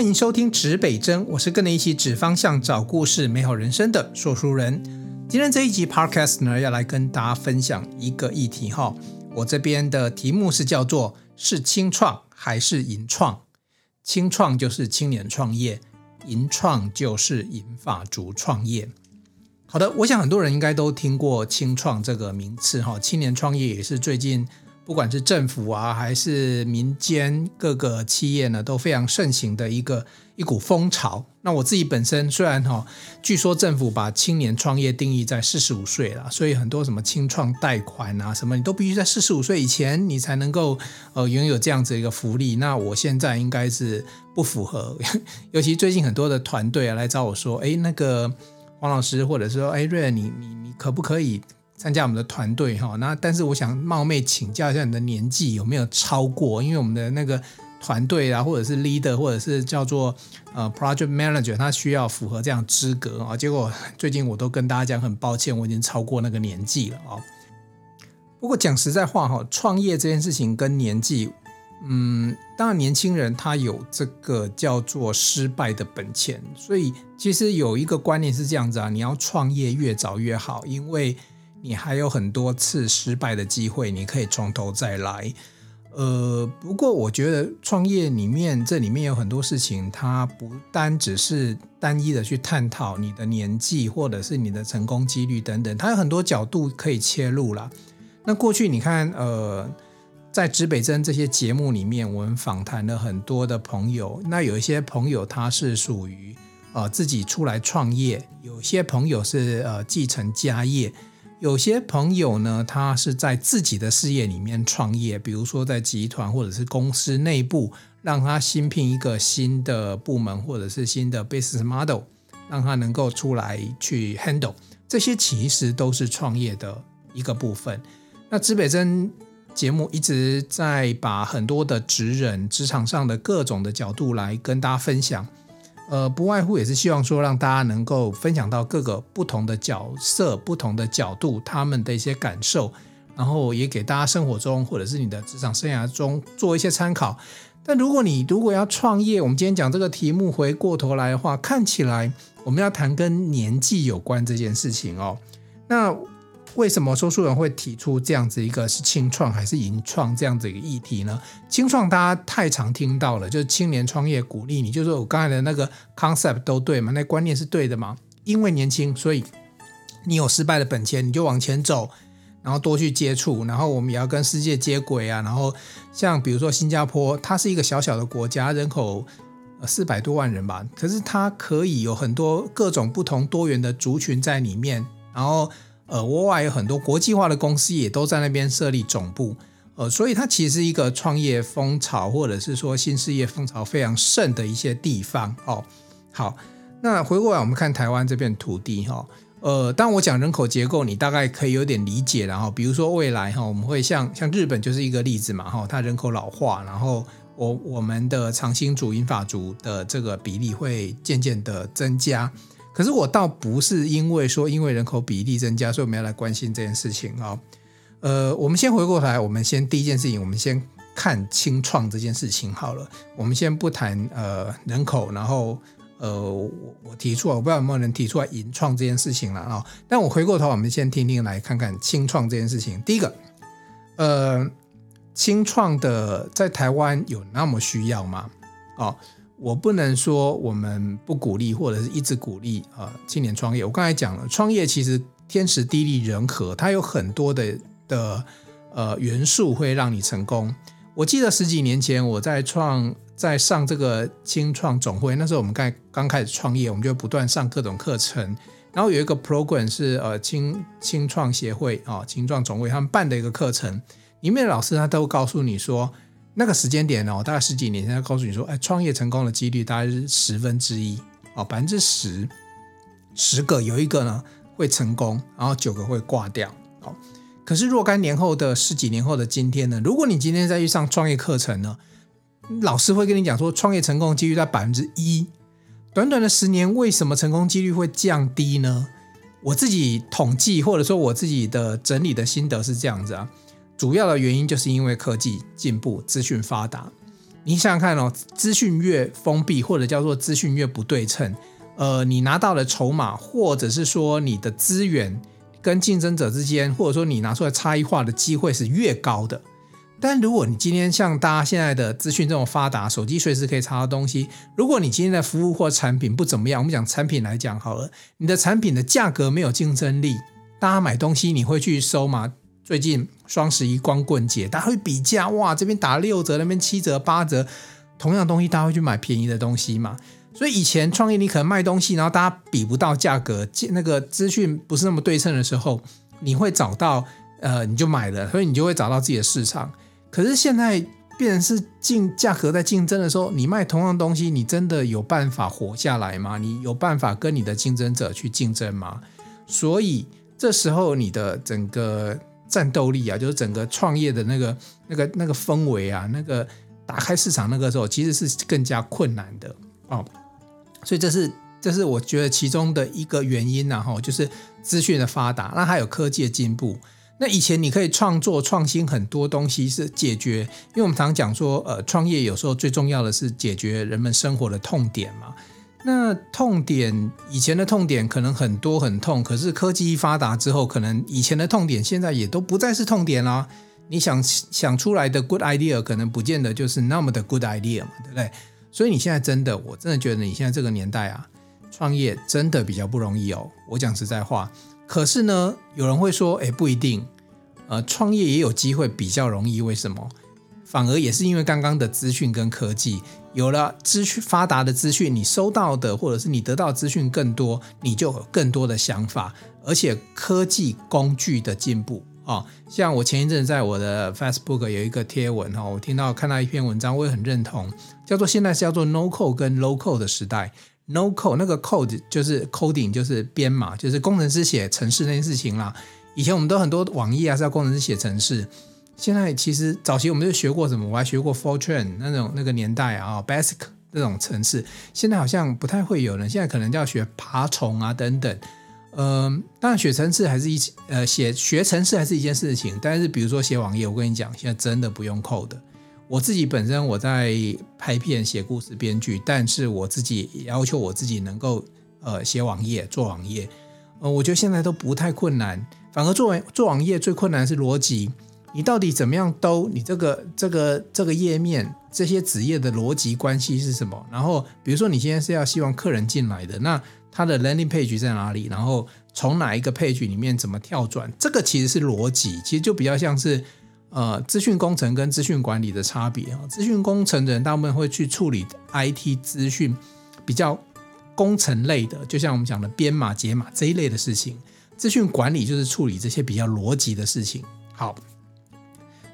欢迎收听指北针，我是跟你一起指方向、找故事、美好人生的说书人。今天这一集 Podcast 呢，要来跟大家分享一个议题哈。我这边的题目是叫做“是青创还是银创？”青创就是青年创业，银创就是银发族创业。好的，我想很多人应该都听过青创这个名词哈。青年创业也是最近。不管是政府啊，还是民间各个企业呢，都非常盛行的一个一股风潮。那我自己本身虽然哈，据说政府把青年创业定义在四十五岁了，所以很多什么青创贷款啊，什么你都必须在四十五岁以前，你才能够呃拥有这样子一个福利。那我现在应该是不符合，尤其最近很多的团队啊来找我说，哎，那个黄老师，或者说哎瑞，你你你可不可以？参加我们的团队哈，那但是我想冒昧请教一下你的年纪有没有超过？因为我们的那个团队啊，或者是 leader，或者是叫做呃 project manager，他需要符合这样资格啊。结果最近我都跟大家讲，很抱歉，我已经超过那个年纪了啊。不过讲实在话哈，创业这件事情跟年纪，嗯，当然年轻人他有这个叫做失败的本钱，所以其实有一个观念是这样子啊，你要创业越早越好，因为你还有很多次失败的机会，你可以从头再来。呃，不过我觉得创业里面这里面有很多事情，它不单只是单一的去探讨你的年纪或者是你的成功几率等等，它有很多角度可以切入啦。那过去你看，呃，在指北针这些节目里面，我们访谈了很多的朋友，那有一些朋友他是属于呃自己出来创业，有些朋友是呃继承家业。有些朋友呢，他是在自己的事业里面创业，比如说在集团或者是公司内部，让他新聘一个新的部门或者是新的 business model，让他能够出来去 handle，这些其实都是创业的一个部分。那指北针节目一直在把很多的职人、职场上的各种的角度来跟大家分享。呃，不外乎也是希望说，让大家能够分享到各个不同的角色、不同的角度，他们的一些感受，然后也给大家生活中或者是你的职场生涯中做一些参考。但如果你如果要创业，我们今天讲这个题目，回过头来的话，看起来我们要谈跟年纪有关这件事情哦。那为什么说书人会提出这样子一个是青创还是银创这样子一个议题呢？青创大家太常听到了，就是青年创业鼓励你，就是我刚才的那个 concept 都对嘛，那观念是对的嘛。因为年轻，所以你有失败的本钱，你就往前走，然后多去接触，然后我们也要跟世界接轨啊。然后像比如说新加坡，它是一个小小的国家，人口四百多万人吧，可是它可以有很多各种不同多元的族群在里面，然后。呃，国外有很多国际化的公司也都在那边设立总部，呃，所以它其实是一个创业风潮或者是说新事业风潮非常盛的一些地方哦。好，那回过来我们看台湾这片土地哈，呃，当我讲人口结构，你大概可以有点理解，然后比如说未来哈，我们会像像日本就是一个例子嘛哈，它人口老化，然后我我们的长青族、银发族的这个比例会渐渐的增加。可是我倒不是因为说，因为人口比例增加，所以我们要来关心这件事情啊。呃，我们先回过来，我们先第一件事情，我们先看清创这件事情好了。我们先不谈呃人口，然后呃我我提出，我不知道有没有人提出来银创这件事情了啊。但我回过头，我们先听听来看看清创这件事情。第一个，呃，清创的在台湾有那么需要吗？哦。我不能说我们不鼓励，或者是一直鼓励啊青年创业。我刚才讲了，创业其实天时地利人和，它有很多的的呃元素会让你成功。我记得十几年前我在创在上这个青创总会，那时候我们刚刚开始创业，我们就不断上各种课程。然后有一个 program 是呃青青创协会啊青创总会他们办的一个课程，里面的老师他都告诉你说。那个时间点哦，大概十几年前，他告诉你说，哎，创业成功的几率大概是十分之一哦，百分之十，十个有一个呢会成功，然后九个会挂掉。哦，可是若干年后的十几年后的今天呢，如果你今天再去上创业课程呢，老师会跟你讲说，创业成功的几率在百分之一。短短的十年，为什么成功几率会降低呢？我自己统计或者说我自己的整理的心得是这样子啊。主要的原因就是因为科技进步、资讯发达。你想想看哦，资讯越封闭，或者叫做资讯越不对称，呃，你拿到的筹码，或者是说你的资源跟竞争者之间，或者说你拿出来差异化的机会是越高的。但如果你今天像大家现在的资讯这种发达，手机随时可以查到东西，如果你今天的服务或产品不怎么样，我们讲产品来讲好了，你的产品的价格没有竞争力，大家买东西你会去搜吗？最近双十一光棍节，大家会比价，哇，这边打六折，那边七折八折，同样东西大家会去买便宜的东西嘛？所以以前创业你可能卖东西，然后大家比不到价格，那个资讯不是那么对称的时候，你会找到呃，你就买了，所以你就会找到自己的市场。可是现在变成是竞价格在竞争的时候，你卖同样东西，你真的有办法活下来吗？你有办法跟你的竞争者去竞争吗？所以这时候你的整个战斗力啊，就是整个创业的那个、那个、那个氛围啊，那个打开市场那个时候，其实是更加困难的哦。所以这是这是我觉得其中的一个原因然后就是资讯的发达，那还有科技的进步。那以前你可以创作创新很多东西是解决，因为我们常讲说，呃，创业有时候最重要的是解决人们生活的痛点嘛。那痛点以前的痛点可能很多很痛，可是科技一发达之后，可能以前的痛点现在也都不再是痛点啦。你想想出来的 good idea 可能不见得就是那么的 good idea 嘛，对不对？所以你现在真的，我真的觉得你现在这个年代啊，创业真的比较不容易哦。我讲实在话。可是呢，有人会说，哎，不一定，呃，创业也有机会比较容易。为什么？反而也是因为刚刚的资讯跟科技，有了资讯发达的资讯，你收到的或者是你得到资讯更多，你就有更多的想法，而且科技工具的进步啊、哦，像我前一阵在我的 Facebook 有一个贴文哈，我听到看到一篇文章，我也很认同，叫做现在是叫做 No Code 跟 Low Code 的时代。No code 那个 code 就是 coding，就是编码，就是工程师写程式那件事情啦。以前我们都很多网页啊是要工程师写程式，现在其实早期我们就学过什么，我还学过 Fortran 那种那个年代啊，Basic 这种程式，现在好像不太会有人，现在可能就要学爬虫啊等等。嗯、呃，当然学程式还是一呃写学程式还是一件事情，但是比如说写网页，我跟你讲，现在真的不用 code。我自己本身我在拍片、写故事、编剧，但是我自己要求我自己能够呃写网页、做网页，呃，我觉得现在都不太困难，反而做做网页最困难是逻辑，你到底怎么样兜你这个这个这个页面这些子页的逻辑关系是什么？然后比如说你现在是要希望客人进来的，那他的 landing page 在哪里？然后从哪一个 page 里面怎么跳转？这个其实是逻辑，其实就比较像是。呃，资讯工程跟资讯管理的差别啊，资讯工程的人大部分会去处理 IT 资讯比较工程类的，就像我们讲的编码、解码这一类的事情。资讯管理就是处理这些比较逻辑的事情。好，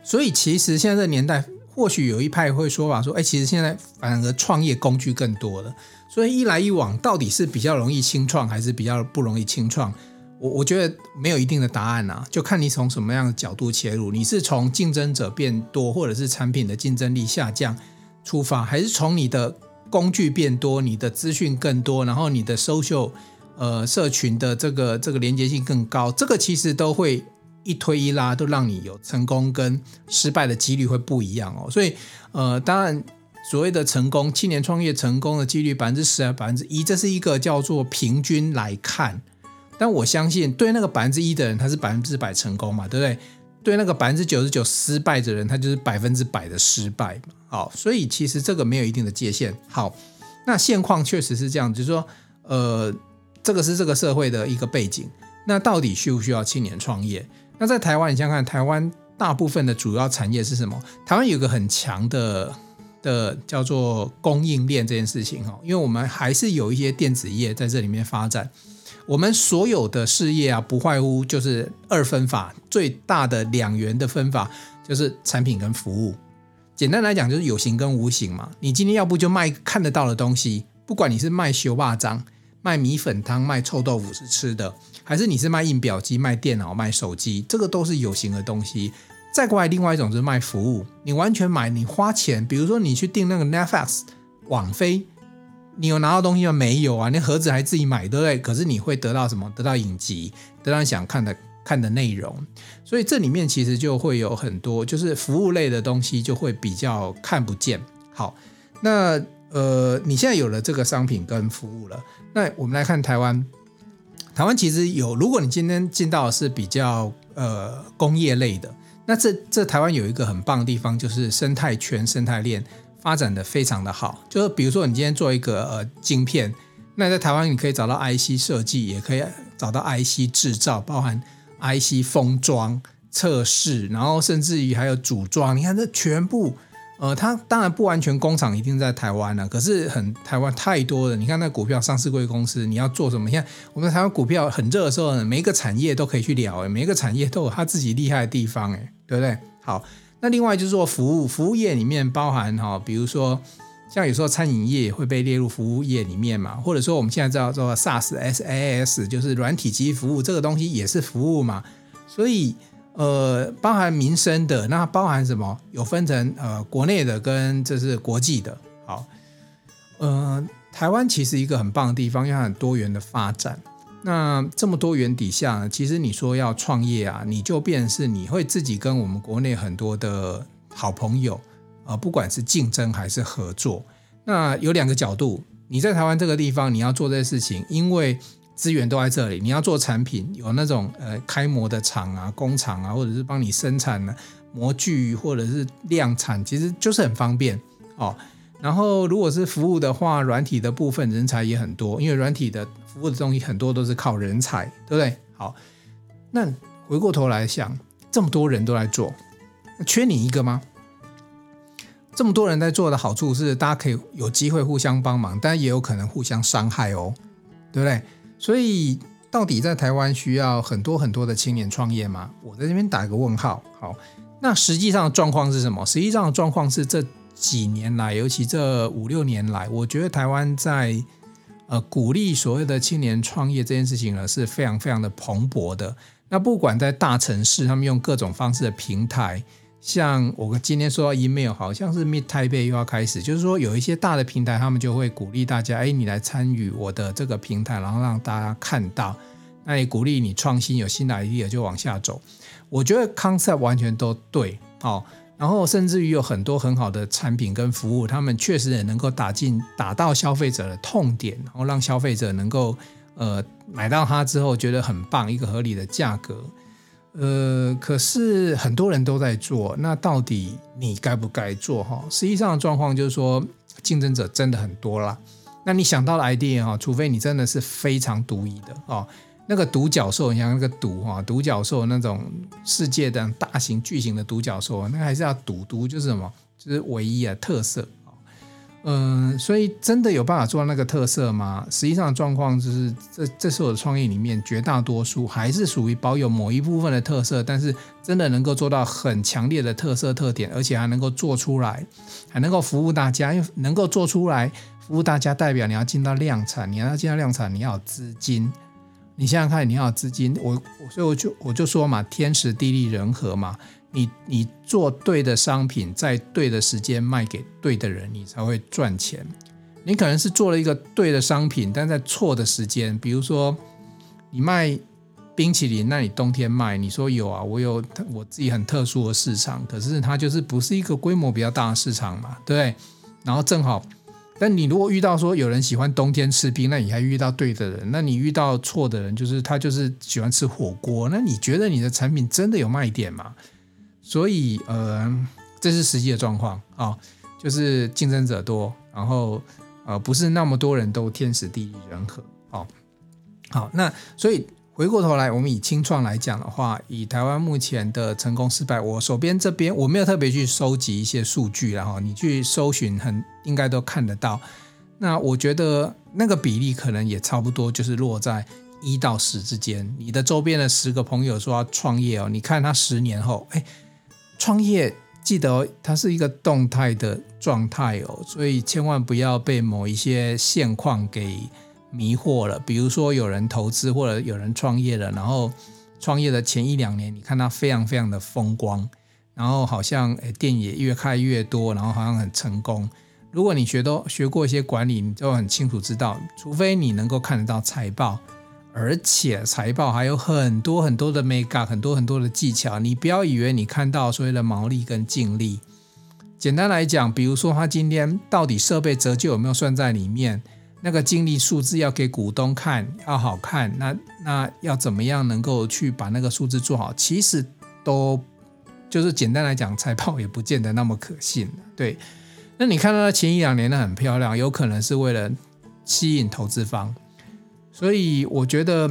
所以其实现在这年代，或许有一派会说法说，哎，其实现在反而创业工具更多了。所以一来一往，到底是比较容易轻创，还是比较不容易轻创？我我觉得没有一定的答案啊，就看你从什么样的角度切入。你是从竞争者变多，或者是产品的竞争力下降出发，还是从你的工具变多，你的资讯更多，然后你的 social 呃社群的这个这个连接性更高？这个其实都会一推一拉，都让你有成功跟失败的几率会不一样哦。所以呃，当然所谓的成功，青年创业成功的几率百分之十还百分之一，这是一个叫做平均来看。但我相信，对那个百分之一的人，他是百分之百成功嘛，对不对？对那个百分之九十九失败的人，他就是百分之百的失败嘛。好，所以其实这个没有一定的界限。好，那现况确实是这样，就是说，呃，这个是这个社会的一个背景。那到底需不需要青年创业？那在台湾，你想想看，台湾大部分的主要产业是什么？台湾有个很强的的叫做供应链这件事情哈，因为我们还是有一些电子业在这里面发展。我们所有的事业啊，不外乎就是二分法，最大的两元的分法就是产品跟服务。简单来讲，就是有形跟无形嘛。你今天要不就卖看得到的东西，不管你是卖修霸章、卖米粉汤、卖臭豆腐是吃的，还是你是卖印表机、卖电脑、卖手机，这个都是有形的东西。再过来，另外一种是卖服务，你完全买，你花钱，比如说你去订那个 Netflix 网飞。你有拿到东西吗？没有啊，那盒子还自己买，对不对？可是你会得到什么？得到影集，得到你想看的看的内容。所以这里面其实就会有很多，就是服务类的东西就会比较看不见。好，那呃，你现在有了这个商品跟服务了，那我们来看台湾。台湾其实有，如果你今天进到的是比较呃工业类的，那这这台湾有一个很棒的地方，就是生态圈、生态链发展的非常的好。就是比如说你今天做一个呃晶片，那在台湾你可以找到 IC 设计，也可以找到 IC 制造，包含 IC 封装、测试，然后甚至于还有组装。你看这全部。呃，它当然不完全工厂一定在台湾了，可是很台湾太多了。你看那股票上市贵公司，你要做什么？现在我们台湾股票很热的时候，每一个产业都可以去聊，诶，每一个产业都有它自己厉害的地方，诶，对不对？好，那另外就是说服务，服务业里面包含哈，比如说像有时候餐饮业也会被列入服务业里面嘛，或者说我们现在知道说 SaaS、SaaS 就是软体及服务这个东西也是服务嘛，所以。呃，包含民生的，那包含什么？有分成呃国内的跟这是国际的。好，呃，台湾其实一个很棒的地方，要很多元的发展。那这么多元底下，其实你说要创业啊，你就变成是你会自己跟我们国内很多的好朋友啊、呃，不管是竞争还是合作。那有两个角度，你在台湾这个地方你要做这些事情，因为。资源都在这里，你要做产品，有那种呃开模的厂啊、工厂啊，或者是帮你生产的模具，或者是量产，其实就是很方便哦。然后如果是服务的话，软体的部分人才也很多，因为软体的服务的东西很多都是靠人才，对不对？好，那回过头来想，这么多人都在做，缺你一个吗？这么多人在做的好处是，大家可以有机会互相帮忙，但也有可能互相伤害哦，对不对？所以，到底在台湾需要很多很多的青年创业吗？我在这边打一个问号。好，那实际上的状况是什么？实际上的状况是这几年来，尤其这五六年来，我觉得台湾在呃鼓励所谓的青年创业这件事情呢，是非常非常的蓬勃的。那不管在大城市，他们用各种方式的平台。像我今天说到 email，好像是 Meet Taipei 又要开始，就是说有一些大的平台，他们就会鼓励大家，哎，你来参与我的这个平台，然后让大家看到，那也鼓励你创新，有新的 idea 就往下走。我觉得 concept 完全都对，哦，然后甚至于有很多很好的产品跟服务，他们确实也能够打进打到消费者的痛点，然后让消费者能够呃买到它之后觉得很棒，一个合理的价格。呃，可是很多人都在做，那到底你该不该做哈？实际上的状况就是说，竞争者真的很多啦。那你想到的 idea 哈，除非你真的是非常独一的哦，那个独角兽，你像那个独哈，独角兽那种世界的大型巨型的独角兽，那个还是要独独，就是什么，就是唯一啊，特色。嗯，所以真的有办法做到那个特色吗？实际上状况就是，这这是我的创业里面绝大多数还是属于保有某一部分的特色，但是真的能够做到很强烈的特色特点，而且还能够做出来，还能够服务大家。因为能够做出来服务大家，代表你要进到量产，你要进到量产，你要有资金。你想想看，你要有资金，我所以我就我就说嘛，天时地利人和嘛。你你做对的商品，在对的时间卖给对的人，你才会赚钱。你可能是做了一个对的商品，但在错的时间，比如说你卖冰淇淋，那你冬天卖，你说有啊，我有我自己很特殊的市场，可是它就是不是一个规模比较大的市场嘛，对？然后正好，但你如果遇到说有人喜欢冬天吃冰，那你还遇到对的人，那你遇到错的人，就是他就是喜欢吃火锅，那你觉得你的产品真的有卖点吗？所以，呃，这是实际的状况啊、哦，就是竞争者多，然后呃，不是那么多人都天时地利人和。哦，好，那所以回过头来，我们以青创来讲的话，以台湾目前的成功失败，我手边这边我没有特别去收集一些数据，然后你去搜寻，很应该都看得到。那我觉得那个比例可能也差不多，就是落在一到十之间。你的周边的十个朋友说要创业哦，你看他十年后，哎。创业记得它是一个动态的状态哦，所以千万不要被某一些现况给迷惑了。比如说有人投资或者有人创业了，然后创业的前一两年，你看他非常非常的风光，然后好像诶店也越开越多，然后好像很成功。如果你学都学过一些管理，你就很清楚知道，除非你能够看得到财报。而且财报还有很多很多的 make up，很多很多的技巧。你不要以为你看到所谓的毛利跟净利，简单来讲，比如说他今天到底设备折旧有没有算在里面？那个净利数字要给股东看，要好看，那那要怎么样能够去把那个数字做好？其实都就是简单来讲，财报也不见得那么可信。对，那你看到前一两年的很漂亮，有可能是为了吸引投资方。所以我觉得，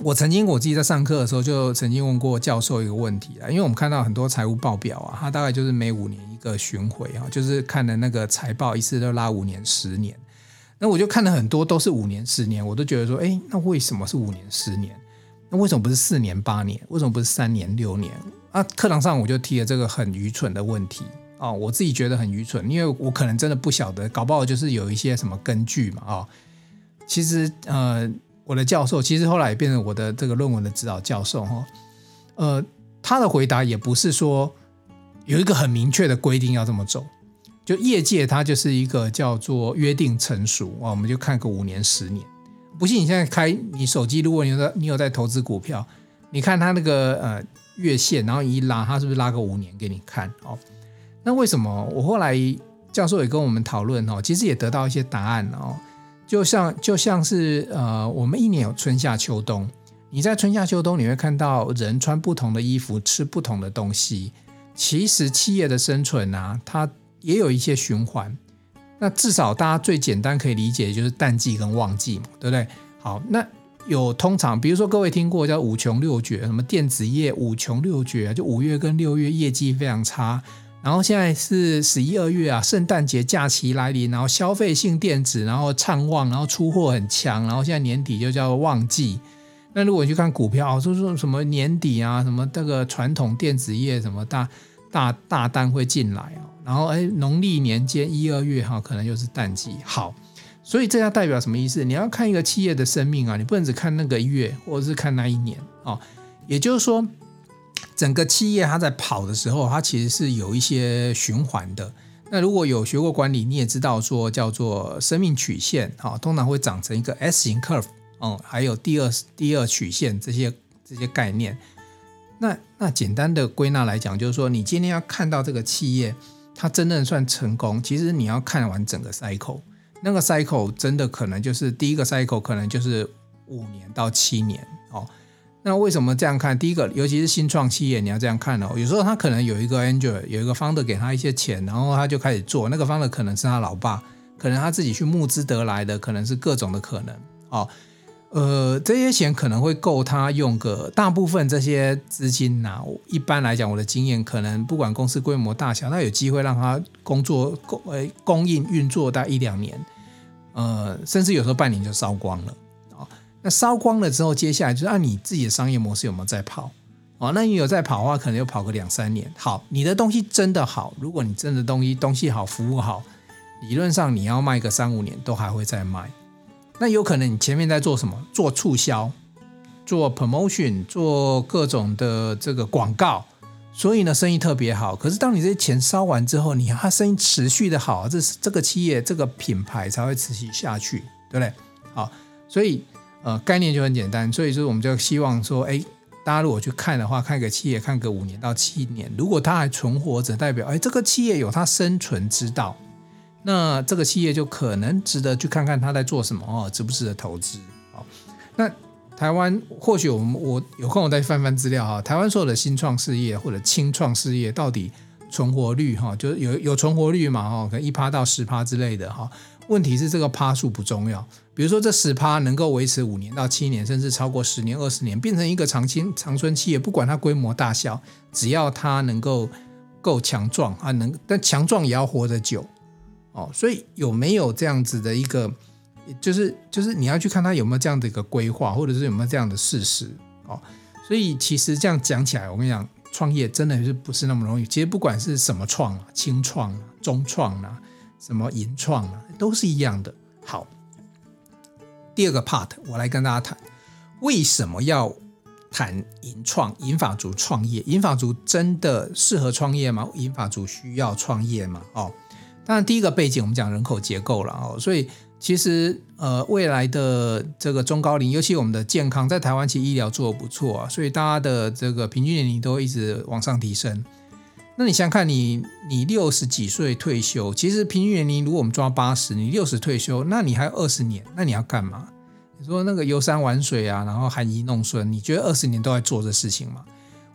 我曾经我自己在上课的时候就曾经问过教授一个问题啊，因为我们看到很多财务报表啊，它大概就是每五年一个巡回啊，就是看的那个财报一次都拉五年、十年。那我就看了很多都是五年、十年，我都觉得说，哎，那为什么是五年、十年？那为什么不是四年、八年？为什么不是三年、六年？啊，课堂上我就提了这个很愚蠢的问题啊、我自己觉得很愚蠢，因为我可能真的不晓得，搞不好就是有一些什么根据嘛啊、其实呃，我的教授其实后来也变成我的这个论文的指导教授哈、呃，他的回答也不是说有一个很明确的规定要这么走。就业界，它就是一个叫做约定成熟啊，我们就看个五年、十年。不信你现在开你手机，如果你有在你有在投资股票，你看它那个呃月线，然后一拉，它是不是拉个五年给你看？哦，那为什么？我后来教授也跟我们讨论哦，其实也得到一些答案哦。就像就像是呃，我们一年有春夏秋冬，你在春夏秋冬你会看到人穿不同的衣服，吃不同的东西。其实企业的生存啊，它也有一些循环，那至少大家最简单可以理解就是淡季跟旺季嘛，对不对？好，那有通常，比如说各位听过叫五穷六绝，什么电子业五穷六绝，就五月跟六月业绩非常差，然后现在是十一二月啊，圣诞节假期来临，然后消费性电子然后畅旺，然后出货很强，然后现在年底就叫旺季。那如果去看股票，说说什么年底啊，什么这个传统电子业什么大大大单会进来啊。然后，哎，农历年间一二月哈，可能又是淡季。好，所以这要代表什么意思？你要看一个企业的生命啊，你不能只看那个月，或者是看那一年哦。也就是说，整个企业它在跑的时候，它其实是有一些循环的。那如果有学过管理，你也知道说叫做生命曲线啊，通常会长成一个 S 型 curve 哦，还有第二第二曲线这些这些概念。那那简单的归纳来讲，就是说你今天要看到这个企业。它真正算成功，其实你要看完整个 cycle，那个 cycle 真的可能就是第一个 cycle 可能就是五年到七年哦。那为什么这样看？第一个，尤其是新创企业，你要这样看哦。有时候他可能有一个 angel，有一个 founder 给他一些钱，然后他就开始做。那个 founder 可能是他老爸，可能他自己去募资得来的，可能是各种的可能哦。呃，这些钱可能会够他用个大部分这些资金呐。一般来讲，我的经验可能不管公司规模大小，他有机会让他工作供呃供应运作大概一两年，呃，甚至有时候半年就烧光了。那烧光了之后，接下来就是按你自己的商业模式有没有在跑哦？那你有在跑的话，可能又跑个两三年。好，你的东西真的好，如果你真的东西东西好，服务好，理论上你要卖个三五年都还会再卖。那有可能你前面在做什么？做促销，做 promotion，做各种的这个广告，所以呢，生意特别好。可是当你这些钱烧完之后，你它生意持续的好，这是这个企业这个品牌才会持续下去，对不对？好，所以呃概念就很简单。所以说我们就希望说，哎，大家如果去看的话，看个企业看个五年到七年，如果它还存活着，代表哎这个企业有它生存之道。那这个企业就可能值得去看看他在做什么哦，值不值得投资？好，那台湾或许我们我有空我再翻翻资料哈，台湾所有的新创事业或者轻创事业到底存活率哈，就是有有存活率嘛哈，可能一趴到十趴之类的哈。问题是这个趴数不重要，比如说这十趴能够维持五年到七年，甚至超过十年、二十年，变成一个长青长春企业，不管它规模大小，只要它能够够强壮啊，能但强壮也要活得久。哦，所以有没有这样子的一个，就是就是你要去看他有没有这样的一个规划，或者是有没有这样的事实哦。所以其实这样讲起来，我跟你讲，创业真的是不是那么容易。其实不管是什么创啊，轻创啊，中创啊，什么银创啊，都是一样的。好，第二个 part 我来跟大家谈，为什么要谈银创？银发族创业，银发族真的适合创业吗？银发族需要创业吗？哦。当然，第一个背景我们讲人口结构了哦，所以其实呃未来的这个中高龄，尤其我们的健康，在台湾其实医疗做得不错啊，所以大家的这个平均年龄都一直往上提升。那你想看你，你六十几岁退休，其实平均年龄如果我们抓八十，你六十退休，那你还有二十年，那你要干嘛？你说那个游山玩水啊，然后含饴弄孙，你觉得二十年都在做这事情吗？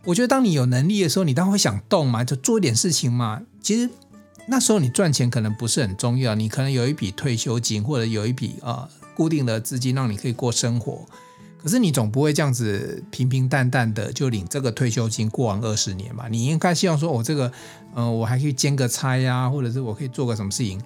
我觉得当你有能力的时候，你当然会想动嘛，就做一点事情嘛。其实那时候你赚钱可能不是很重要，你可能有一笔退休金，或者有一笔啊、呃、固定的资金，让你可以过生活。可是你总不会这样子平平淡淡的就领这个退休金过完二十年吧？你应该希望说，我这个，呃，我还可以兼个差呀，或者是我可以做个什么事情？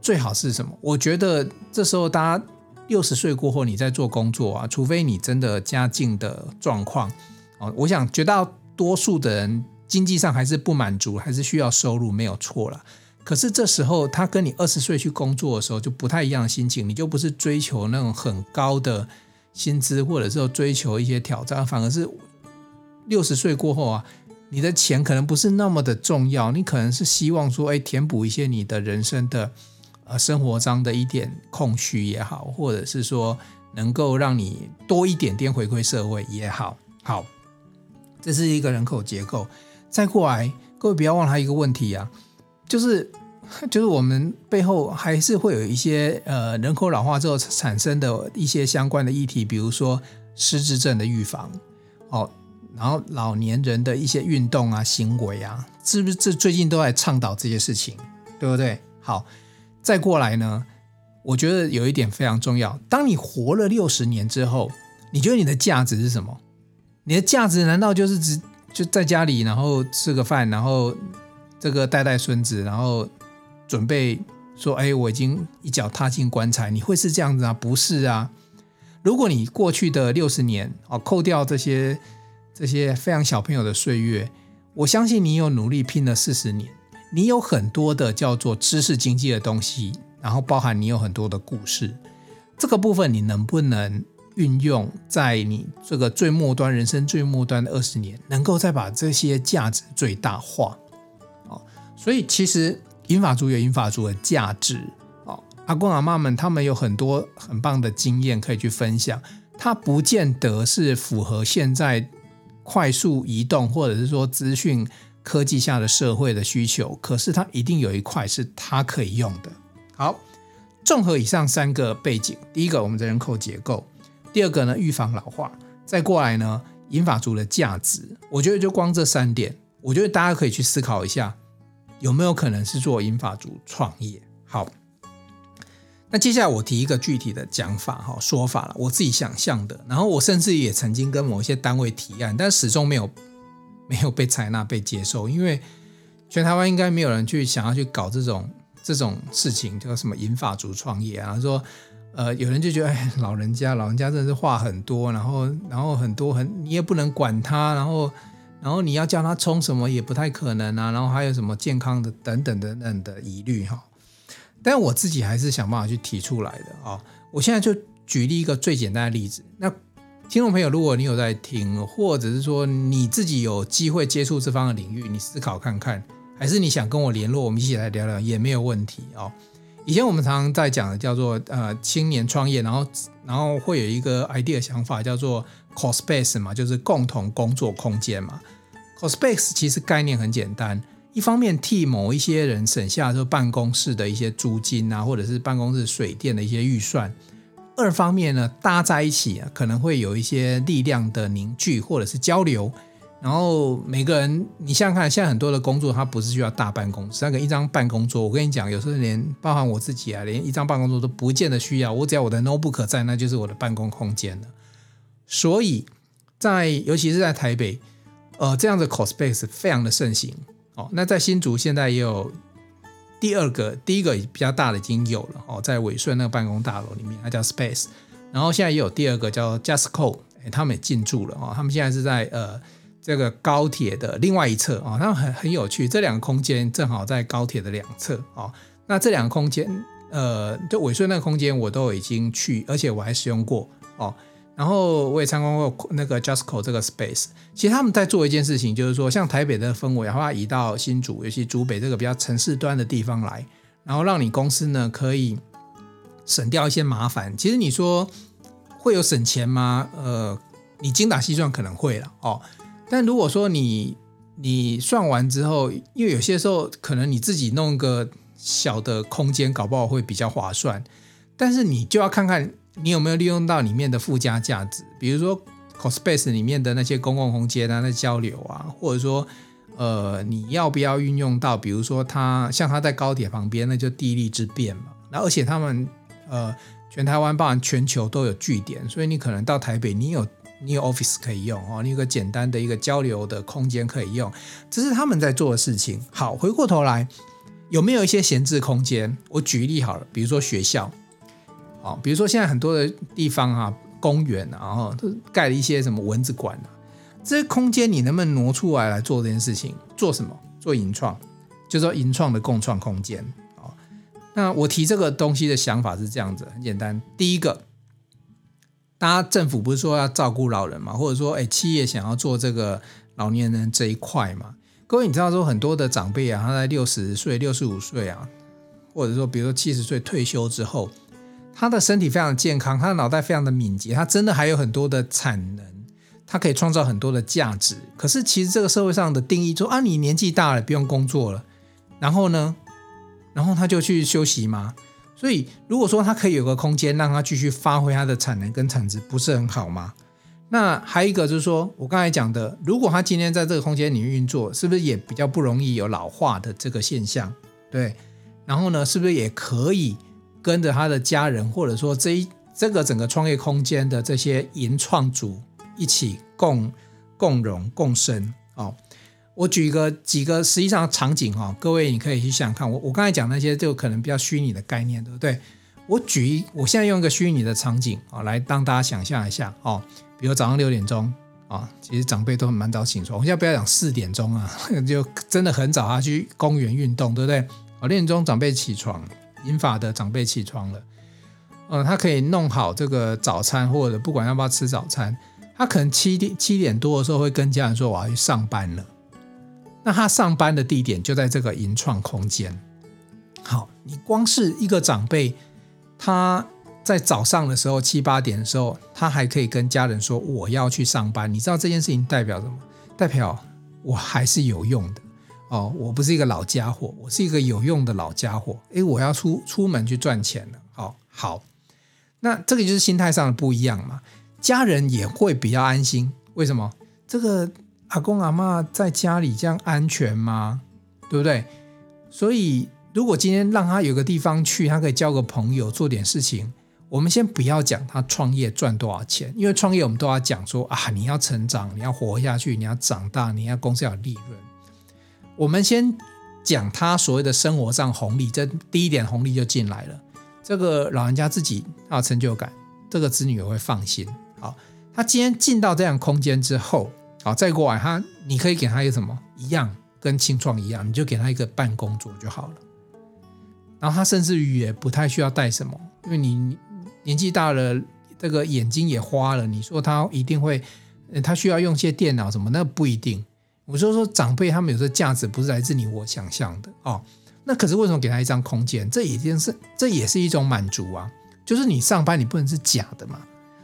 最好是什么？我觉得这时候大家六十岁过后，你在做工作啊，除非你真的家境的状况，哦，我想绝大多数的人经济上还是不满足，还是需要收入，没有错了。可是这时候他跟你二十岁去工作的时候就不太一样的心情，你就不是追求那种很高的。薪资，或者是追求一些挑战，反而是六十岁过后啊，你的钱可能不是那么的重要，你可能是希望说，哎，填补一些你的人生的呃生活上的一点空虚也好，或者是说能够让你多一点点回馈社会也好。好，这是一个人口结构。再过来，各位不要忘了还有一个问题啊，就是。就是我们背后还是会有一些呃人口老化之后产生的一些相关的议题，比如说失智症的预防，哦，然后老年人的一些运动啊、行为啊，是不是这最近都在倡导这些事情，对不对？好，再过来呢，我觉得有一点非常重要，当你活了六十年之后，你觉得你的价值是什么？你的价值难道就是只就在家里，然后吃个饭，然后这个带带孙子，然后？准备说：“哎，我已经一脚踏进棺材，你会是这样子啊？不是啊！如果你过去的六十年哦，扣掉这些这些非常小朋友的岁月，我相信你有努力拼了四十年，你有很多的叫做知识经济的东西，然后包含你有很多的故事，这个部分你能不能运用在你这个最末端人生最末端的二十年，能够再把这些价值最大化？哦，所以其实。银发族有银发族的价值哦，阿公阿妈们他们有很多很棒的经验可以去分享，它不见得是符合现在快速移动或者是说资讯科技下的社会的需求，可是它一定有一块是它可以用的。好，综合以上三个背景，第一个我们的人口结构，第二个呢预防老化，再过来呢银发族的价值，我觉得就光这三点，我觉得大家可以去思考一下。有没有可能是做银发族创业？好，那接下来我提一个具体的讲法哈说法了，我自己想象的，然后我甚至也曾经跟某一些单位提案，但始终没有 没有被采纳、被接受，因为全台湾应该没有人去想要去搞这种这种事情，叫什么银发族创业啊？说呃，有人就觉得哎，老人家老人家真的是话很多，然后然后很多很你也不能管他，然后。然后你要叫他冲什么也不太可能啊，然后还有什么健康的等等等等的疑虑哈。但我自己还是想办法去提出来的啊。我现在就举例一个最简单的例子。那听众朋友，如果你有在听，或者是说你自己有机会接触这方的领域，你思考看看，还是你想跟我联络，我们一起来聊聊也没有问题哦。以前我们常常在讲的叫做呃青年创业，然后然后会有一个 idea 想法叫做 Co-Space 嘛，就是共同工作空间嘛。Co-Space 其实概念很简单，一方面替某一些人省下就办公室的一些租金啊，或者是办公室水电的一些预算；二方面呢，搭在一起啊，可能会有一些力量的凝聚或者是交流。然后每个人，你想想看，现在很多的工作，它不是需要大办公室，那个一张办公桌，我跟你讲，有时候连包含我自己啊，连一张办公桌都不见得需要，我只要我的 notebook 在，那就是我的办公空间了。所以在尤其是在台北，呃，这样的 Co-Space 非常的盛行哦。那在新竹现在也有第二个，第一个比较大的已经有了哦，在伟顺那个办公大楼里面，它叫 Space，然后现在也有第二个叫 JustCo，哎，他们也进驻了哦，他们现在是在呃。这个高铁的另外一侧啊，那很很有趣。这两个空间正好在高铁的两侧啊。那这两个空间，呃，就尾顺那个空间，我都已经去，而且我还使用过哦。然后我也参观过那个 JustCo 这个 space。其实他们在做一件事情，就是说，像台北的氛围，然后移到新竹，尤其竹北这个比较城市端的地方来，然后让你公司呢可以省掉一些麻烦。其实你说会有省钱吗？呃，你精打细算可能会了哦。但如果说你你算完之后，因为有些时候可能你自己弄个小的空间，搞不好会比较划算。但是你就要看看你有没有利用到里面的附加价值，比如说 CoSpace 里面的那些公共空间啊，那交流啊，或者说呃，你要不要运用到，比如说它像它在高铁旁边，那就地利之便嘛。那而且他们呃，全台湾包含全球都有据点，所以你可能到台北，你有。你有 Office 可以用哦，你有个简单的一个交流的空间可以用，这是他们在做的事情。好，回过头来，有没有一些闲置空间？我举例好了，比如说学校，哦，比如说现在很多的地方啊，公园啊，然后都盖了一些什么蚊子馆啊，这些空间你能不能挪出来来做这件事情？做什么？做银创，就是说银创的共创空间。哦，那我提这个东西的想法是这样子，很简单，第一个。大家政府不是说要照顾老人嘛，或者说，哎，企业想要做这个老年人这一块嘛？各位，你知道说很多的长辈啊，他在六十岁、六十五岁啊，或者说比如说七十岁退休之后，他的身体非常健康，他的脑袋非常的敏捷，他真的还有很多的产能，他可以创造很多的价值。可是其实这个社会上的定义说啊，你年纪大了，不用工作了，然后呢，然后他就去休息吗？所以，如果说他可以有个空间让他继续发挥他的产能跟产值，不是很好吗？那还有一个就是说，我刚才讲的，如果他今天在这个空间里面运作，是不是也比较不容易有老化的这个现象？对。然后呢，是不是也可以跟着他的家人，或者说这一这个整个创业空间的这些银创组一起共共荣共生？哦。我举一个几个实际上场景哈，各位你可以去想想看。我我刚才讲那些就可能比较虚拟的概念，对不对？我举一，我现在用一个虚拟的场景啊，来当大家想象一下哦。比如早上六点钟啊，其实长辈都蛮早起床。我现在不要讲四点钟啊，就真的很早啊，去公园运动，对不对？哦，六点钟长辈起床，银发的长辈起床了，呃，他可以弄好这个早餐，或者不管要不要吃早餐，他可能七点七点多的时候会跟家人说，我要去上班了。那他上班的地点就在这个营创空间。好，你光是一个长辈，他在早上的时候七八点的时候，他还可以跟家人说我要去上班。你知道这件事情代表什么？代表我还是有用的哦，我不是一个老家伙，我是一个有用的老家伙。诶，我要出出门去赚钱了。好，好，那这个就是心态上的不一样嘛。家人也会比较安心。为什么？这个。阿公阿妈在家里这样安全吗？对不对？所以如果今天让他有个地方去，他可以交个朋友，做点事情。我们先不要讲他创业赚多少钱，因为创业我们都要讲说啊，你要成长，你要活下去，你要长大，你要公司要有利润。我们先讲他所谓的生活上红利，这第一点红利就进来了。这个老人家自己要成就感，这个子女也会放心。好，他今天进到这样空间之后。好，再过来他，你可以给他一个什么一样，跟青创一样，你就给他一个办公桌就好了。然后他甚至于也不太需要带什么，因为你年纪大了，这个眼睛也花了。你说他一定会，他需要用些电脑什么？那不一定。我说说长辈他们有时候价值不是来自你我想象的哦。那可是为什么给他一张空间？这已经是这也是一种满足啊。就是你上班你不能是假的嘛。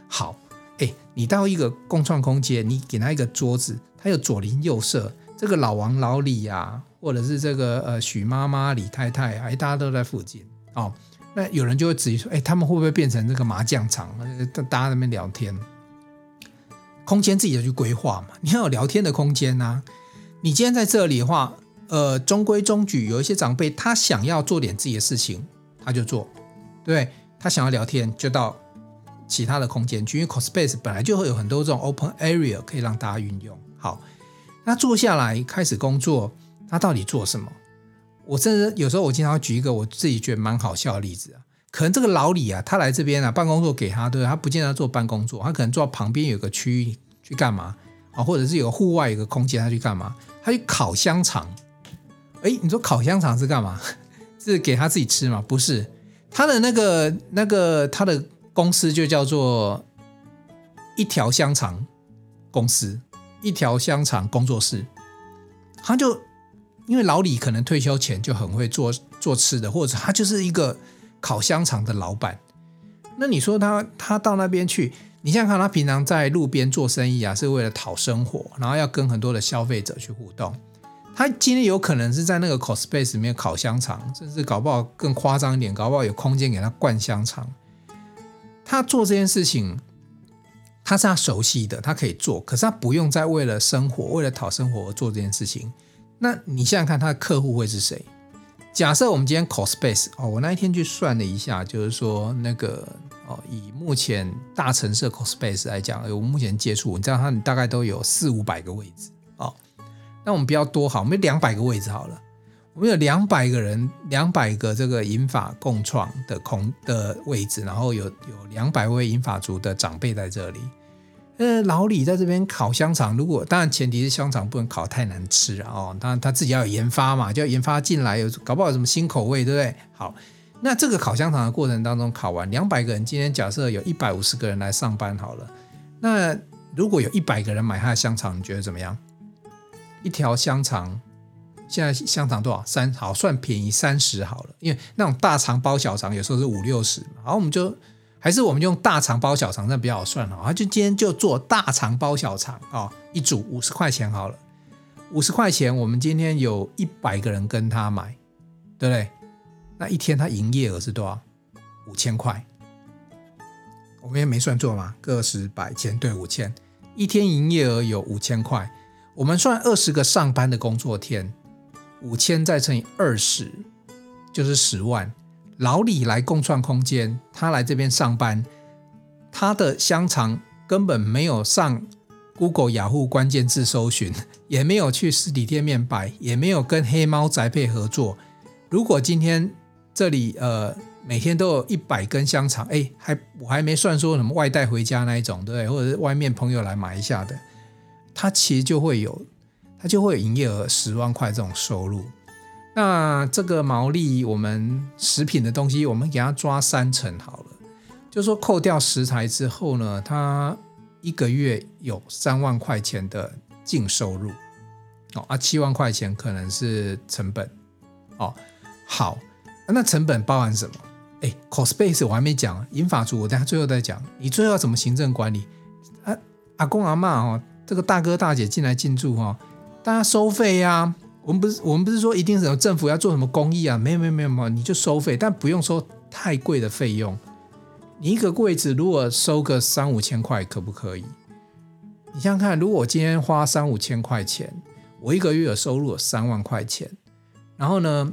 好。哎，你到一个共创空间，你给他一个桌子，他有左邻右舍，这个老王老李呀，或者是这个呃许妈妈、李太太，哎，大家都在附近哦。那有人就会质疑说，哎，他们会不会变成这个麻将场？大家在那边聊天，空间自己就去规划嘛。你要有聊天的空间呐、你今天在这里的话，呃，中规中矩，有一些长辈他想要做点自己的事情，他就做，对，他想要聊天就到。其他的空间区，因为 CoSpace 本来就会有很多这种 Open Area 可以让大家运用。好，那坐下来开始工作，他到底做什么？我甚至有时候我经常举一个我自己觉得蛮好笑的例子啊。可能这个老李啊，他来这边啊，办公桌给他，对，他不见得做办公桌，他可能坐旁边有个区域去干嘛啊？或者是有个户外有个空间，他去干嘛？他去烤香肠。哎，你说烤香肠是干嘛？是给他自己吃吗？不是，他的那个那个他的。公司就叫做一条香肠公司，一条香肠工作室。他就因为老李可能退休前就很会做做吃的，或者他就是一个烤香肠的老板。那你说他他到那边去，你想想看，他平常在路边做生意啊，是为了讨生活，然后要跟很多的消费者去互动。他今天有可能是在那个 CoSpace 里面烤香肠，甚至搞不好更夸张一点，搞不好有空间给他灌香肠。他做这件事情，他是他熟悉的，他可以做，可是他不用再为了生活、为了讨生活而做这件事情。那你想想看，他的客户会是谁？假设我们今天 CoSpace 哦，我那一天去算了一下，就是说那个哦，以目前大城市 CoSpace 来讲，我目前接触，你知道他大概都有四五百个位置哦。那我们比较多好，我们两百个位置好了，我们有两百个人，两百个这个银法共创的空的位置，然后有有两百位银法族的长辈在这里。呃，老李在这边烤香肠，如果当然前提是香肠不能烤太难吃啊哦，当然他自己要有研发嘛，就要研发进来，有搞不好有什么新口味，对不对？好，那这个烤香肠的过程当中，烤完两百个人，今天假设有一百五十个人来上班好了，那如果有一百个人买他的香肠，你觉得怎么样？一条香肠现在香肠多少？三，好，算便宜三十好了，因为那种大肠包小肠有时候是五六十嘛，好，我们就。还是我们用大肠包小肠，那比较好算哦。就今天就做大肠包小肠啊，一组五十块钱好了。五十块钱，我们今天有一百个人跟他买，对不对？那一天他营业额是多少？五千块。我们也没算错嘛，个十百千对五千，一天营业额有五千块。我们算二十个上班的工作天，五千再乘以二十，就是十万。老李来共创空间，他来这边上班，他的香肠根本没有上 Google、雅虎关键字搜寻，也没有去实体店面摆，也没有跟黑猫宅配合作。如果今天这里呃每天都有一百根香肠，哎，还我还没算说什么外带回家那一种，对不对？或者是外面朋友来买一下的，他其实就会有，他就会有营业额十万块这种收入。那这个毛利，我们食品的东西，我们给它抓三成好了。就说扣掉食材之后呢，它一个月有三万块钱的净收入，哦啊，七万块钱可能是成本，哦，好，那成本包含什么？哎，CoSpace 我还没讲，银发族我等下最后再讲。你最后要怎么行政管理？啊，阿公阿嬷哦，这个大哥大姐进来进驻哈，大家收费呀、我们不是，我们不是说一定是有政府要做什么公益啊？没有没有没有没有，你就收费，但不用收太贵的费用。你一个柜子如果收个三五千块，可不可以？你想想看，如果我今天花三五千块钱，我一个月有收入有三万块钱，然后呢，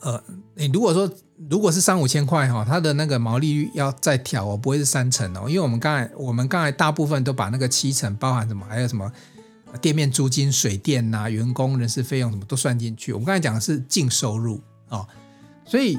呃，你如果说如果是三五千块哈，它的那个毛利率要再调哦，不会是三成哦，因为我们刚才我们刚才大部分都把那个七成包含什么，还有什么？店面租金、水电呐、员工人事费用什么都算进去。我们刚才讲的是净收入啊、所以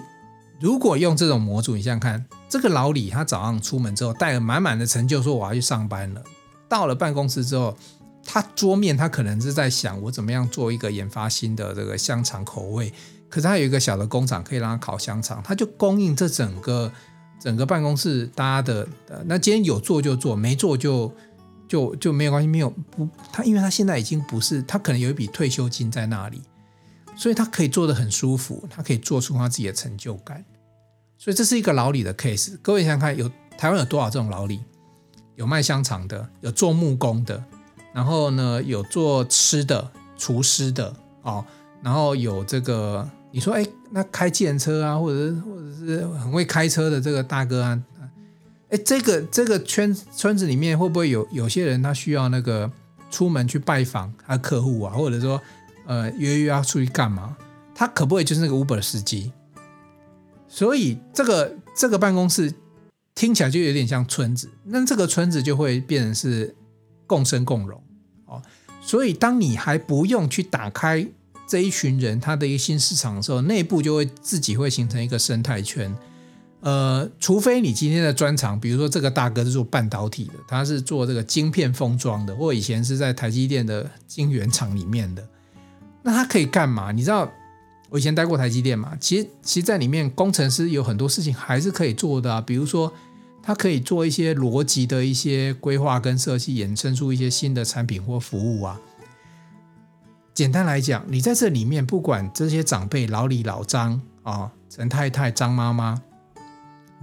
如果用这种模组，你想想看，这个老李他早上出门之后带了满满的成就，说我要去上班了。到了办公室之后，他桌面他可能是在想我怎么样做一个研发新的这个香肠口味。可是他有一个小的工厂可以让他烤香肠，他就供应这整个整个办公室大家的。那今天有做就做，没做就。就就没有关系，没有不他，因为他现在已经不是他，可能有一笔退休金在那里，所以他可以做得很舒服，他可以做出他自己的成就感，所以这是一个老李的 case。各位想想看，有台湾有多少这种老李？有卖香肠的，有做木工的，然后呢有做吃的厨师的哦，然后有这个你说哎，那开计程车啊，或者是或者是很会开车的这个大哥啊。哎，这个这个圈村子里面会不会有有些人他需要那个出门去拜访他客户啊，或者说呃约约要出去干嘛？他可不可以就是那个 Uber 司机？所以这个这个办公室听起来就有点像村子，那这个村子就会变成是共生共荣哦。所以当你还不用去打开这一群人他的一个新市场的时候，内部就会自己会形成一个生态圈。呃，除非你今天的专长，比如说这个大哥是做半导体的，他是做这个晶片封装的，或以前是在台积电的晶圆厂里面的，那他可以干嘛？你知道我以前待过台积电嘛？其实，其实在里面工程师有很多事情还是可以做的啊，比如说他可以做一些逻辑的一些规划跟设计，衍生出一些新的产品或服务啊。简单来讲，你在这里面，不管这些长辈老李、老张啊、陈太太、张妈妈。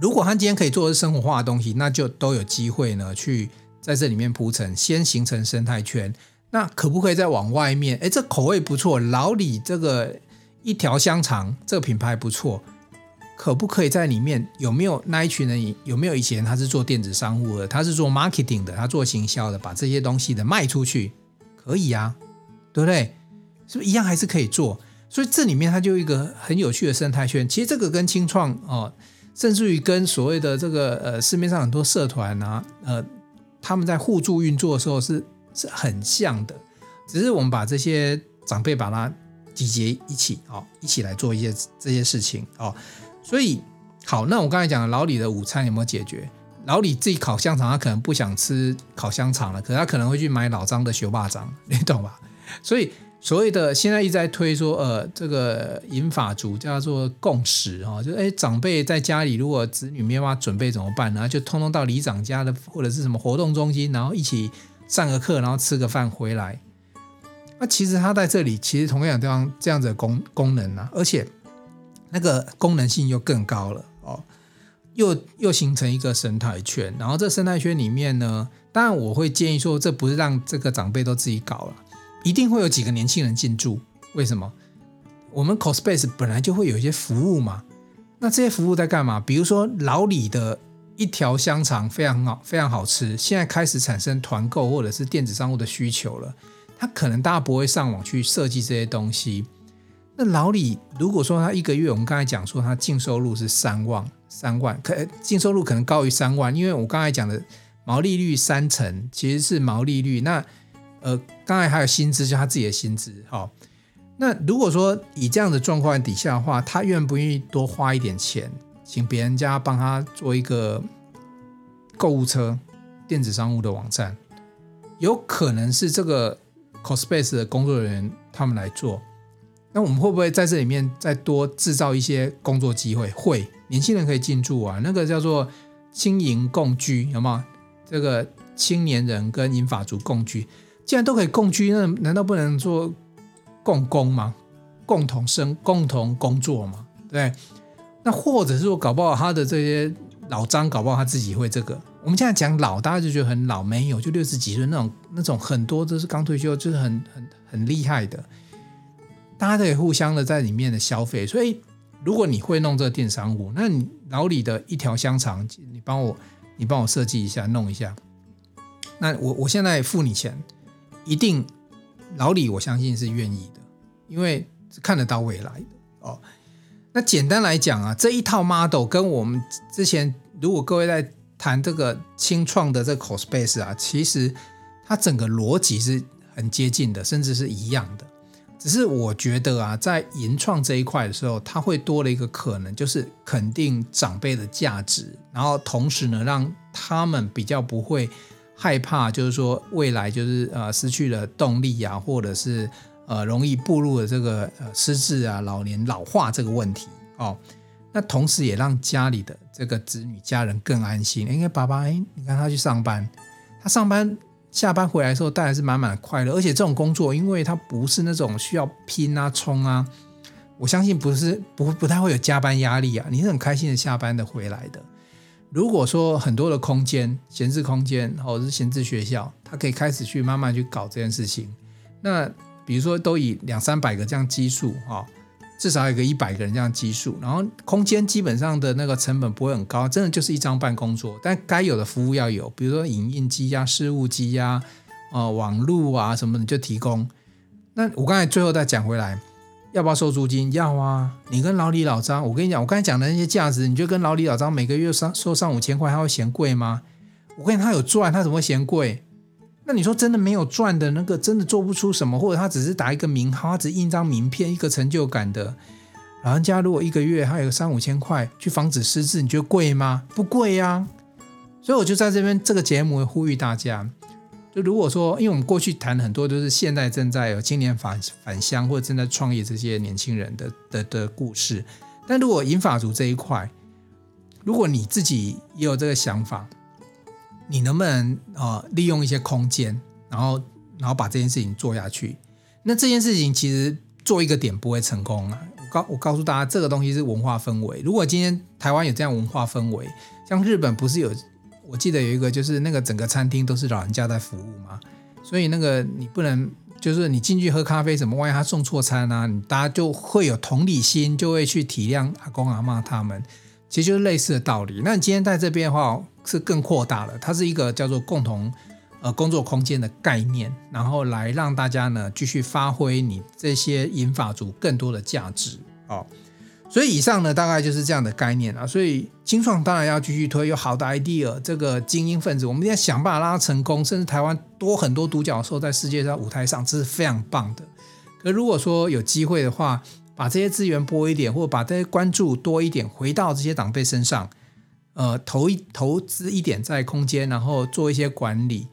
如果他今天可以做的生活化的东西，那就都有机会呢，去在这里面铺陈，先形成生态圈。那可不可以再往外面？哎，这口味不错，老李这个一条香肠这个品牌不错，可不可以在里面？有没有那一群人？有没有以前他是做电子商务的，他是做 marketing 的，他做行销的，把这些东西的卖出去，可以啊，对不对？是不是一样还是可以做？所以这里面它就一个很有趣的生态圈。其实这个跟清创哦，甚至于跟所谓的这个呃市面上很多社团啊，呃，他们在互助运作的时候是。是很像的，只是我们把这些长辈把它集结一起，哦，一起来做一些这些事情，哦，所以好，那我刚才讲的老李的午餐有没有解决？老李自己烤香肠，他可能不想吃烤香肠了，可是他可能会去买老张的烧肉粽，你懂吧？所以所谓的现在一直在推说，呃，这个银发族叫做共识哈，就哎，长辈在家里如果子女没有办法准备怎么办呢？就通通到里长家的或者是什么活动中心，然后一起。上个课，然后吃个饭回来。那其实他在这里，其实同样地方这样子的功功能啊，而且那个功能性又更高了哦，又又形成一个生态圈。然后这生态圈里面呢，当然我会建议说，这不是让这个长辈都自己搞了，一定会有几个年轻人进驻。为什么？我们 CoSpace 本来就会有一些服务嘛。那这些服务在干嘛？比如说老李的。一条香肠非常好，非常好吃。现在开始产生团购或者是电子商务的需求了。他可能大家不会上网去设计这些东西。那老李如果说他一个月，我们刚才讲说他净收入是三万，三万可净收入可能高于三万，因为我刚才讲的毛利率三成其实是毛利率。那呃，刚才还有薪资，就他自己的薪资。好，那如果说以这样的状况底下的话，他愿不愿意多花一点钱？请别人家帮他做一个购物车、电子商务的网站，有可能是这个 CoSpace 的工作人员他们来做。那我们会不会在这里面再多制造一些工作机会？会，年轻人可以进驻啊。那个叫做青银共居，有没有？这个青年人跟银发族共居，既然都可以共居，那难道不能做共工吗？共同生、共同工作吗？对。那或者是说，搞不好他的这些老张，搞不好他自己会这个。我们现在讲老，大家就觉得很老，没有，就六十几岁那种，那种很多都是刚退休，就是很很很厉害的。大家都可以互相的在里面的消费。所以，如果你会弄这个电商务，那你老李的一条香肠，你帮我，你帮我设计一下，弄一下。那我我现在付你钱，一定老李我相信是愿意的，因为是看得到未来的哦。那简单来讲啊，这一套 model 跟我们之前，如果各位在谈这个清创的这个 CoSpace 啊，其实它整个逻辑是很接近的，甚至是一样的。只是我觉得啊，在银创这一块的时候，它会多了一个可能，就是肯定长辈的价值，然后同时呢，让他们比较不会害怕，就是说未来就是呃失去了动力啊，或者是。呃，容易步入了这个呃失智啊、老年老化这个问题哦，那同时也让家里的这个子女家人更安心。因为爸爸，哎，你看他去上班，他上班下班回来的时候，带来是满满的快乐。而且这种工作，因为他不是那种需要拼啊、冲啊，我相信不是不不太会有加班压力啊。你是很开心的下班的回来的。如果说很多的空间闲置空间或者是闲置学校，他可以开始去慢慢去搞这件事情，那。比如说，都以两三百个这样基数啊，至少有个一百个人这样基数，然后空间基本上的那个成本不会很高，真的就是一张办公桌，但该有的服务要有，比如说影印机呀、事务机呀、呃、网路啊什么的就提供。那我刚才最后再讲回来，要不要收租金？要啊！你跟老李老张，我跟你讲，我刚才讲的那些价值，你就跟老李老张每个月上收上五千块，他会嫌贵吗？我跟你，他有赚，他怎么会嫌贵？那你说真的没有赚的那个，真的做不出什么，或者他只是打一个名号，他只印张名片，一个成就感的老人家，如果一个月还有三五千块去防止失智，你觉得贵吗？不贵呀。所以我就在这边这个节目呼吁大家，就如果说，因为我们过去谈很多都是现在正在有青年返返乡或者正在创业这些年轻人的的的故事，但如果银发族这一块，如果你自己也有这个想法。你能不能啊、呃、利用一些空间，然后然后把这件事情做下去？那这件事情其实做一个点不会成功啊。我告我告诉大家，这个东西是文化氛围。如果今天台湾有这样文化氛围，像日本不是有，我记得有一个就是那个整个餐厅都是老人家在服务嘛，所以那个你不能就是你进去喝咖啡什么，万一他送错餐啊，你大家就会有同理心，就会去体谅阿公阿妈他们，其实就是类似的道理。那你今天在这边的话是更扩大了，它是一个叫做共同。呃，工作空间的概念，然后来让大家呢继续发挥你这些银发族更多的价值哦。所以以上呢大概就是这样的概念啊。所以青创当然要继续推，有好的 idea，这个精英分子，我们一定要想办法让它成功，甚至台湾多很多独角兽在世界上舞台上，这是非常棒的。可如果说有机会的话，把这些资源拨一点，或者把这些关注多一点，回到这些长辈身上，呃，投一投资一点在空间，然后做一些管理。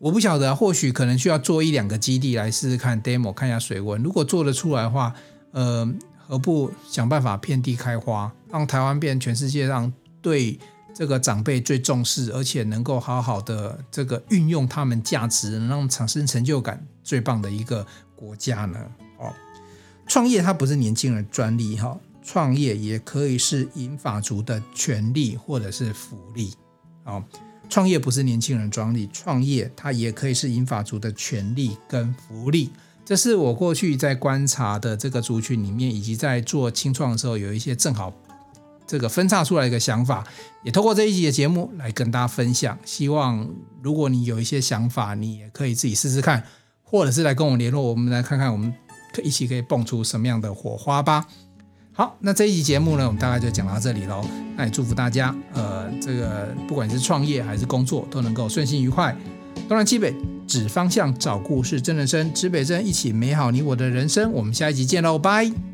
我不晓得，或许可能需要做一两个基地来试试看 demo，看一下水温。如果做得出来的话，呃，何不想办法遍地开花，让台湾变全世界上对这个长辈最重视，而且能够好好的这个运用他们价值，能让产生成就感最棒的一个国家呢？哦，创业它不是年轻人专利哈，创业也可以是银发族的权利或者是福利，哦。创业不是年轻人专利，创业它也可以是银发族的权利跟福利。这是我过去在观察的这个族群里面，以及在做清创的时候，有一些正好这个分叉出来一个想法，也透过这一集的节目来跟大家分享。希望如果你有一些想法，你也可以自己试试看，或者是来跟我联络，我们来看看我们可一起可以蹦出什么样的火花吧。好，那这一集节目呢，我们大概就讲到这里喽。那也祝福大家，呃，这个不管是创业还是工作，都能够顺心愉快。东南西北指方向，找故事，真人生，指北针，一起美好你我的人生。我们下一集见喽，拜。